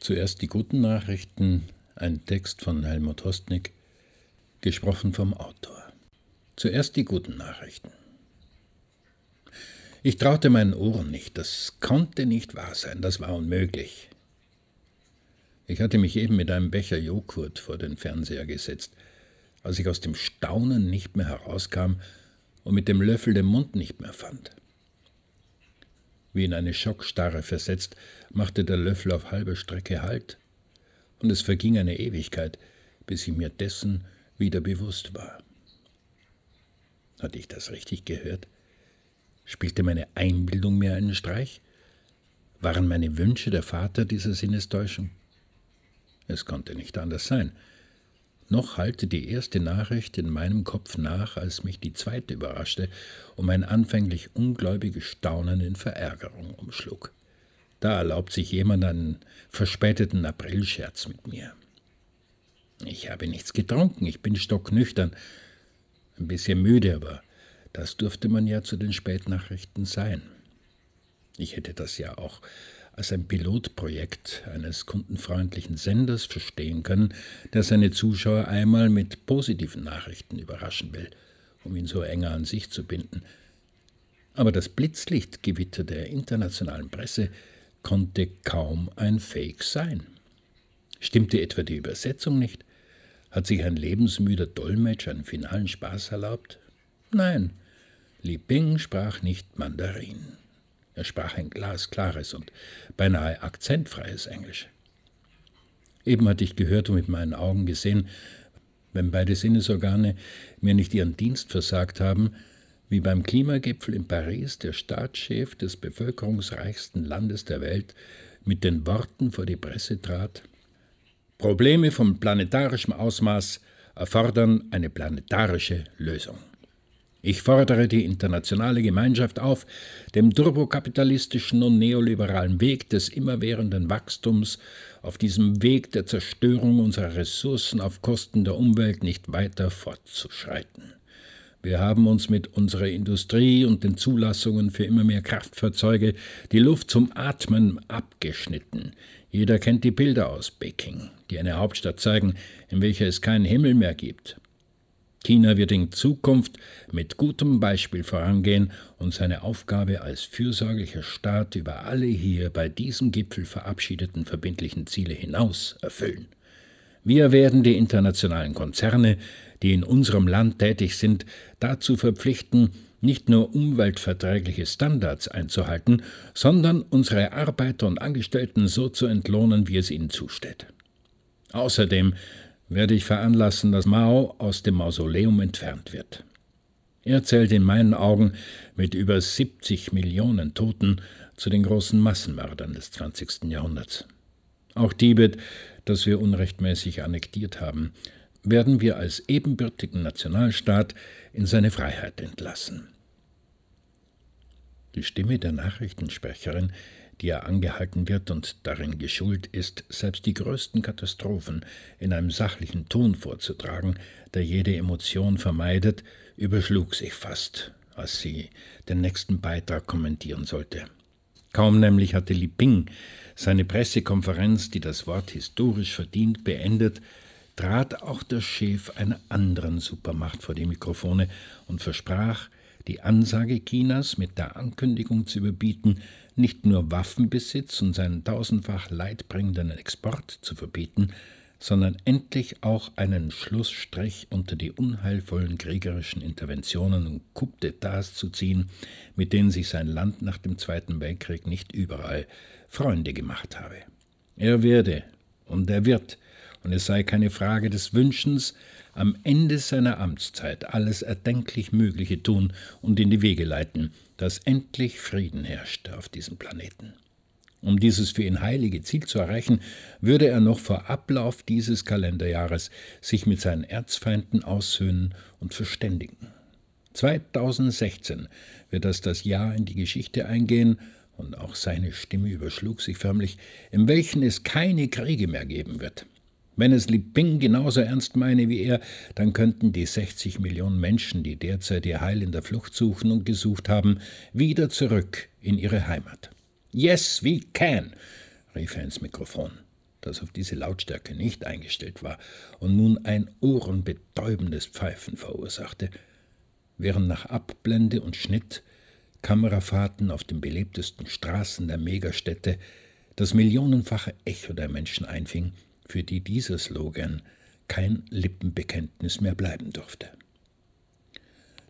Zuerst die guten Nachrichten, ein Text von Helmut Hostnick, gesprochen vom Autor. Zuerst die guten Nachrichten. Ich traute meinen Ohren nicht, das konnte nicht wahr sein, das war unmöglich. Ich hatte mich eben mit einem Becher Joghurt vor den Fernseher gesetzt, als ich aus dem Staunen nicht mehr herauskam und mit dem Löffel den Mund nicht mehr fand. Wie in eine Schockstarre versetzt, machte der Löffel auf halber Strecke Halt, und es verging eine Ewigkeit, bis ich mir dessen wieder bewusst war. Hatte ich das richtig gehört? Spielte meine Einbildung mir einen Streich? Waren meine Wünsche der Vater dieser Sinnestäuschung? Es konnte nicht anders sein. Noch hallte die erste Nachricht in meinem Kopf nach, als mich die zweite überraschte und mein anfänglich ungläubiges Staunen in Verärgerung umschlug. Da erlaubt sich jemand einen verspäteten Aprilscherz mit mir. Ich habe nichts getrunken, ich bin stocknüchtern, ein bisschen müde, aber das durfte man ja zu den Spätnachrichten sein. Ich hätte das ja auch als ein Pilotprojekt eines kundenfreundlichen Senders verstehen können, der seine Zuschauer einmal mit positiven Nachrichten überraschen will, um ihn so enger an sich zu binden. Aber das Blitzlichtgewitter der internationalen Presse konnte kaum ein Fake sein. Stimmte etwa die Übersetzung nicht? Hat sich ein lebensmüder Dolmetsch einen finalen Spaß erlaubt? Nein, Li Bing sprach nicht Mandarin. Er sprach ein glasklares und beinahe akzentfreies Englisch. Eben hatte ich gehört und mit meinen Augen gesehen, wenn beide Sinnesorgane mir nicht ihren Dienst versagt haben, wie beim Klimagipfel in Paris der Staatschef des bevölkerungsreichsten Landes der Welt mit den Worten vor die Presse trat Probleme von planetarischem Ausmaß erfordern eine planetarische Lösung. Ich fordere die internationale Gemeinschaft auf, dem turbokapitalistischen und neoliberalen Weg des immerwährenden Wachstums, auf diesem Weg der Zerstörung unserer Ressourcen auf Kosten der Umwelt nicht weiter fortzuschreiten. Wir haben uns mit unserer Industrie und den Zulassungen für immer mehr Kraftfahrzeuge die Luft zum Atmen abgeschnitten. Jeder kennt die Bilder aus Peking, die eine Hauptstadt zeigen, in welcher es keinen Himmel mehr gibt. China wird in Zukunft mit gutem Beispiel vorangehen und seine Aufgabe als fürsorglicher Staat über alle hier bei diesem Gipfel verabschiedeten verbindlichen Ziele hinaus erfüllen. Wir werden die internationalen Konzerne, die in unserem Land tätig sind, dazu verpflichten, nicht nur umweltverträgliche Standards einzuhalten, sondern unsere Arbeiter und Angestellten so zu entlohnen, wie es ihnen zusteht. Außerdem werde ich veranlassen, dass Mao aus dem Mausoleum entfernt wird. Er zählt in meinen Augen mit über 70 Millionen Toten zu den großen Massenmördern des 20. Jahrhunderts. Auch Tibet, das wir unrechtmäßig annektiert haben, werden wir als ebenbürtigen Nationalstaat in seine Freiheit entlassen. Die Stimme der Nachrichtensprecherin die er angehalten wird und darin geschult ist, selbst die größten Katastrophen in einem sachlichen Ton vorzutragen, der jede Emotion vermeidet, überschlug sich fast, als sie den nächsten Beitrag kommentieren sollte. Kaum nämlich hatte Li Ping seine Pressekonferenz, die das Wort historisch verdient, beendet, trat auch der Chef einer anderen Supermacht vor die Mikrofone und versprach, die Ansage Chinas mit der Ankündigung zu überbieten, nicht nur Waffenbesitz und seinen tausendfach leidbringenden Export zu verbieten, sondern endlich auch einen Schlussstrich unter die unheilvollen kriegerischen Interventionen und Coup d'États zu ziehen, mit denen sich sein Land nach dem Zweiten Weltkrieg nicht überall Freunde gemacht habe. Er werde und er wird, und es sei keine Frage des Wünschens, am Ende seiner Amtszeit alles erdenklich Mögliche tun und in die Wege leiten, dass endlich Frieden herrscht auf diesem Planeten. Um dieses für ihn heilige Ziel zu erreichen, würde er noch vor Ablauf dieses Kalenderjahres sich mit seinen Erzfeinden aussöhnen und verständigen. 2016 wird das das Jahr in die Geschichte eingehen, und auch seine Stimme überschlug sich förmlich, in welchen es keine Kriege mehr geben wird. Wenn es Li Ping genauso ernst meine wie er, dann könnten die 60 Millionen Menschen, die derzeit ihr Heil in der Flucht suchen und gesucht haben, wieder zurück in ihre Heimat. Yes, we can, rief er ins Mikrofon. das auf diese Lautstärke nicht eingestellt war und nun ein ohrenbetäubendes Pfeifen verursachte, während nach Abblende und Schnitt Kamerafahrten auf den belebtesten Straßen der Megastädte das millionenfache Echo der Menschen einfing, für die dieser Slogan kein Lippenbekenntnis mehr bleiben durfte.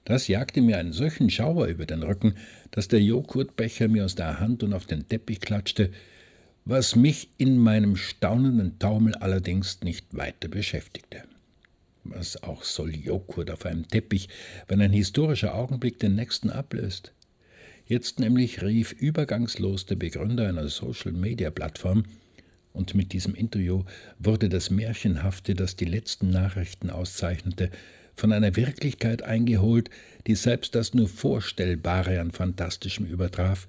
Das jagte mir einen solchen Schauer über den Rücken, dass der Joghurtbecher mir aus der Hand und auf den Teppich klatschte, was mich in meinem staunenden Taumel allerdings nicht weiter beschäftigte. Was auch soll Joghurt auf einem Teppich, wenn ein historischer Augenblick den nächsten ablöst? Jetzt nämlich rief übergangslos der Begründer einer Social-Media-Plattform, und mit diesem Interview wurde das Märchenhafte, das die letzten Nachrichten auszeichnete, von einer Wirklichkeit eingeholt, die selbst das nur Vorstellbare an Fantastischem übertraf,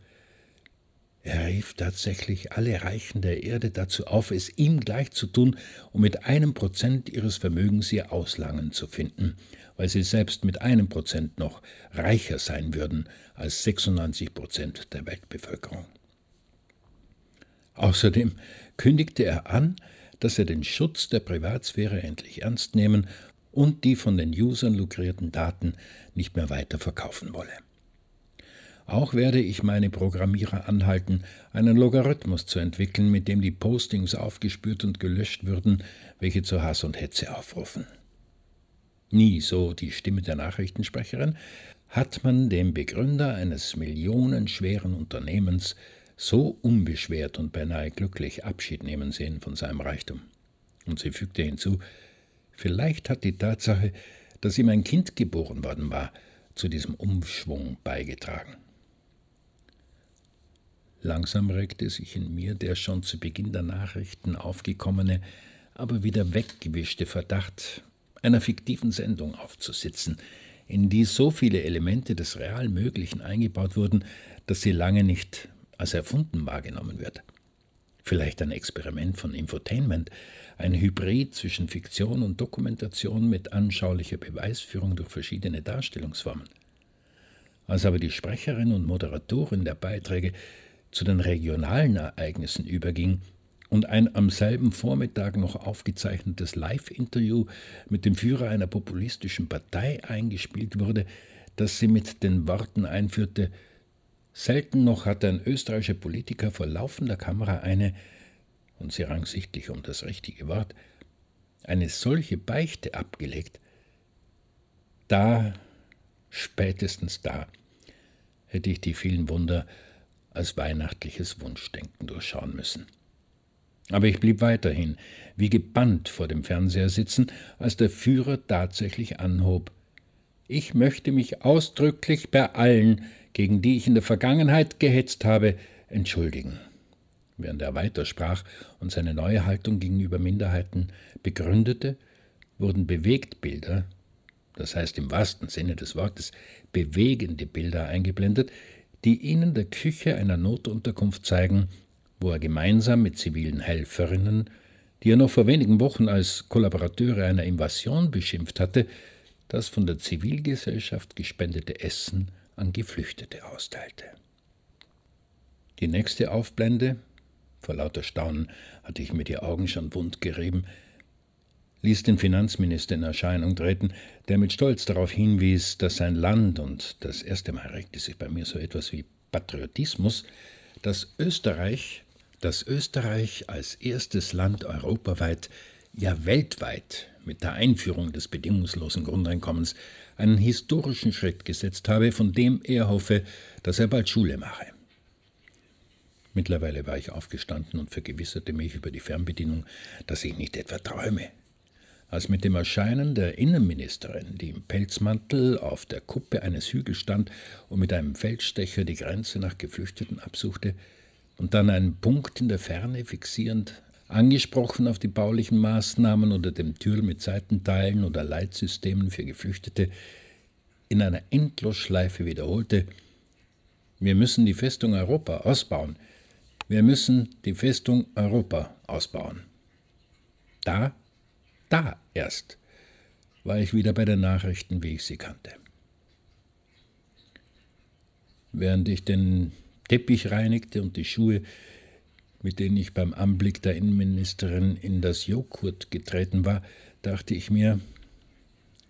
er rief tatsächlich alle Reichen der Erde dazu auf, es ihm gleich zu tun, um mit einem Prozent ihres Vermögens ihr Auslangen zu finden, weil sie selbst mit einem Prozent noch reicher sein würden als 96 Prozent der Weltbevölkerung. Außerdem kündigte er an, dass er den Schutz der Privatsphäre endlich ernst nehmen und die von den Usern lukrierten Daten nicht mehr weiter verkaufen wolle. Auch werde ich meine Programmierer anhalten, einen Logarithmus zu entwickeln, mit dem die Postings aufgespürt und gelöscht würden, welche zu Hass und Hetze aufrufen. Nie, so die Stimme der Nachrichtensprecherin, hat man dem Begründer eines millionenschweren Unternehmens so unbeschwert und beinahe glücklich Abschied nehmen sehen von seinem Reichtum. Und sie fügte hinzu, vielleicht hat die Tatsache, dass ihm ein Kind geboren worden war, zu diesem Umschwung beigetragen. Langsam regte sich in mir der schon zu Beginn der Nachrichten aufgekommene, aber wieder weggewischte Verdacht, einer fiktiven Sendung aufzusitzen, in die so viele Elemente des real Möglichen eingebaut wurden, dass sie lange nicht als erfunden wahrgenommen wird. Vielleicht ein Experiment von Infotainment, ein Hybrid zwischen Fiktion und Dokumentation mit anschaulicher Beweisführung durch verschiedene Darstellungsformen. Als aber die Sprecherin und Moderatorin der Beiträge zu den regionalen Ereignissen überging und ein am selben Vormittag noch aufgezeichnetes Live-Interview mit dem Führer einer populistischen Partei eingespielt wurde, das sie mit den Worten einführte Selten noch hat ein österreichischer Politiker vor laufender Kamera eine, und sie rang sichtlich um das richtige Wort, eine solche Beichte abgelegt. Da, spätestens da, hätte ich die vielen Wunder als weihnachtliches Wunschdenken durchschauen müssen. Aber ich blieb weiterhin wie gebannt vor dem Fernseher sitzen, als der Führer tatsächlich anhob. Ich möchte mich ausdrücklich bei allen, gegen die ich in der Vergangenheit gehetzt habe, entschuldigen. Während er weitersprach und seine neue Haltung gegenüber Minderheiten begründete, wurden Bewegtbilder, das heißt im wahrsten Sinne des Wortes bewegende Bilder eingeblendet, die ihnen der Küche einer Notunterkunft zeigen, wo er gemeinsam mit zivilen Helferinnen, die er noch vor wenigen Wochen als Kollaborateure einer Invasion beschimpft hatte, das von der Zivilgesellschaft gespendete Essen an Geflüchtete austeilte. Die nächste Aufblende, vor lauter Staunen hatte ich mir die Augen schon wund gerieben, ließ den Finanzminister in Erscheinung treten, der mit Stolz darauf hinwies, dass sein Land, und das erste Mal regte sich bei mir so etwas wie Patriotismus, dass Österreich, dass Österreich als erstes Land europaweit, ja weltweit mit der Einführung des bedingungslosen Grundeinkommens einen historischen Schritt gesetzt habe, von dem er hoffe, dass er bald Schule mache. Mittlerweile war ich aufgestanden und vergewisserte mich über die Fernbedienung, dass ich nicht etwa träume, als mit dem Erscheinen der Innenministerin, die im Pelzmantel auf der Kuppe eines Hügels stand und mit einem Feldstecher die Grenze nach Geflüchteten absuchte, und dann einen Punkt in der Ferne fixierend, angesprochen auf die baulichen Maßnahmen oder dem Türl mit Seitenteilen oder Leitsystemen für Geflüchtete, in einer Endlosschleife wiederholte, wir müssen die Festung Europa ausbauen, wir müssen die Festung Europa ausbauen. Da da erst war ich wieder bei den Nachrichten, wie ich sie kannte. Während ich den Teppich reinigte und die Schuhe mit denen ich beim Anblick der Innenministerin in das Joghurt getreten war, dachte ich mir,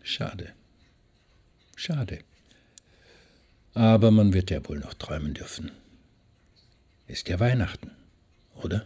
schade, schade. Aber man wird ja wohl noch träumen dürfen. Ist ja Weihnachten, oder?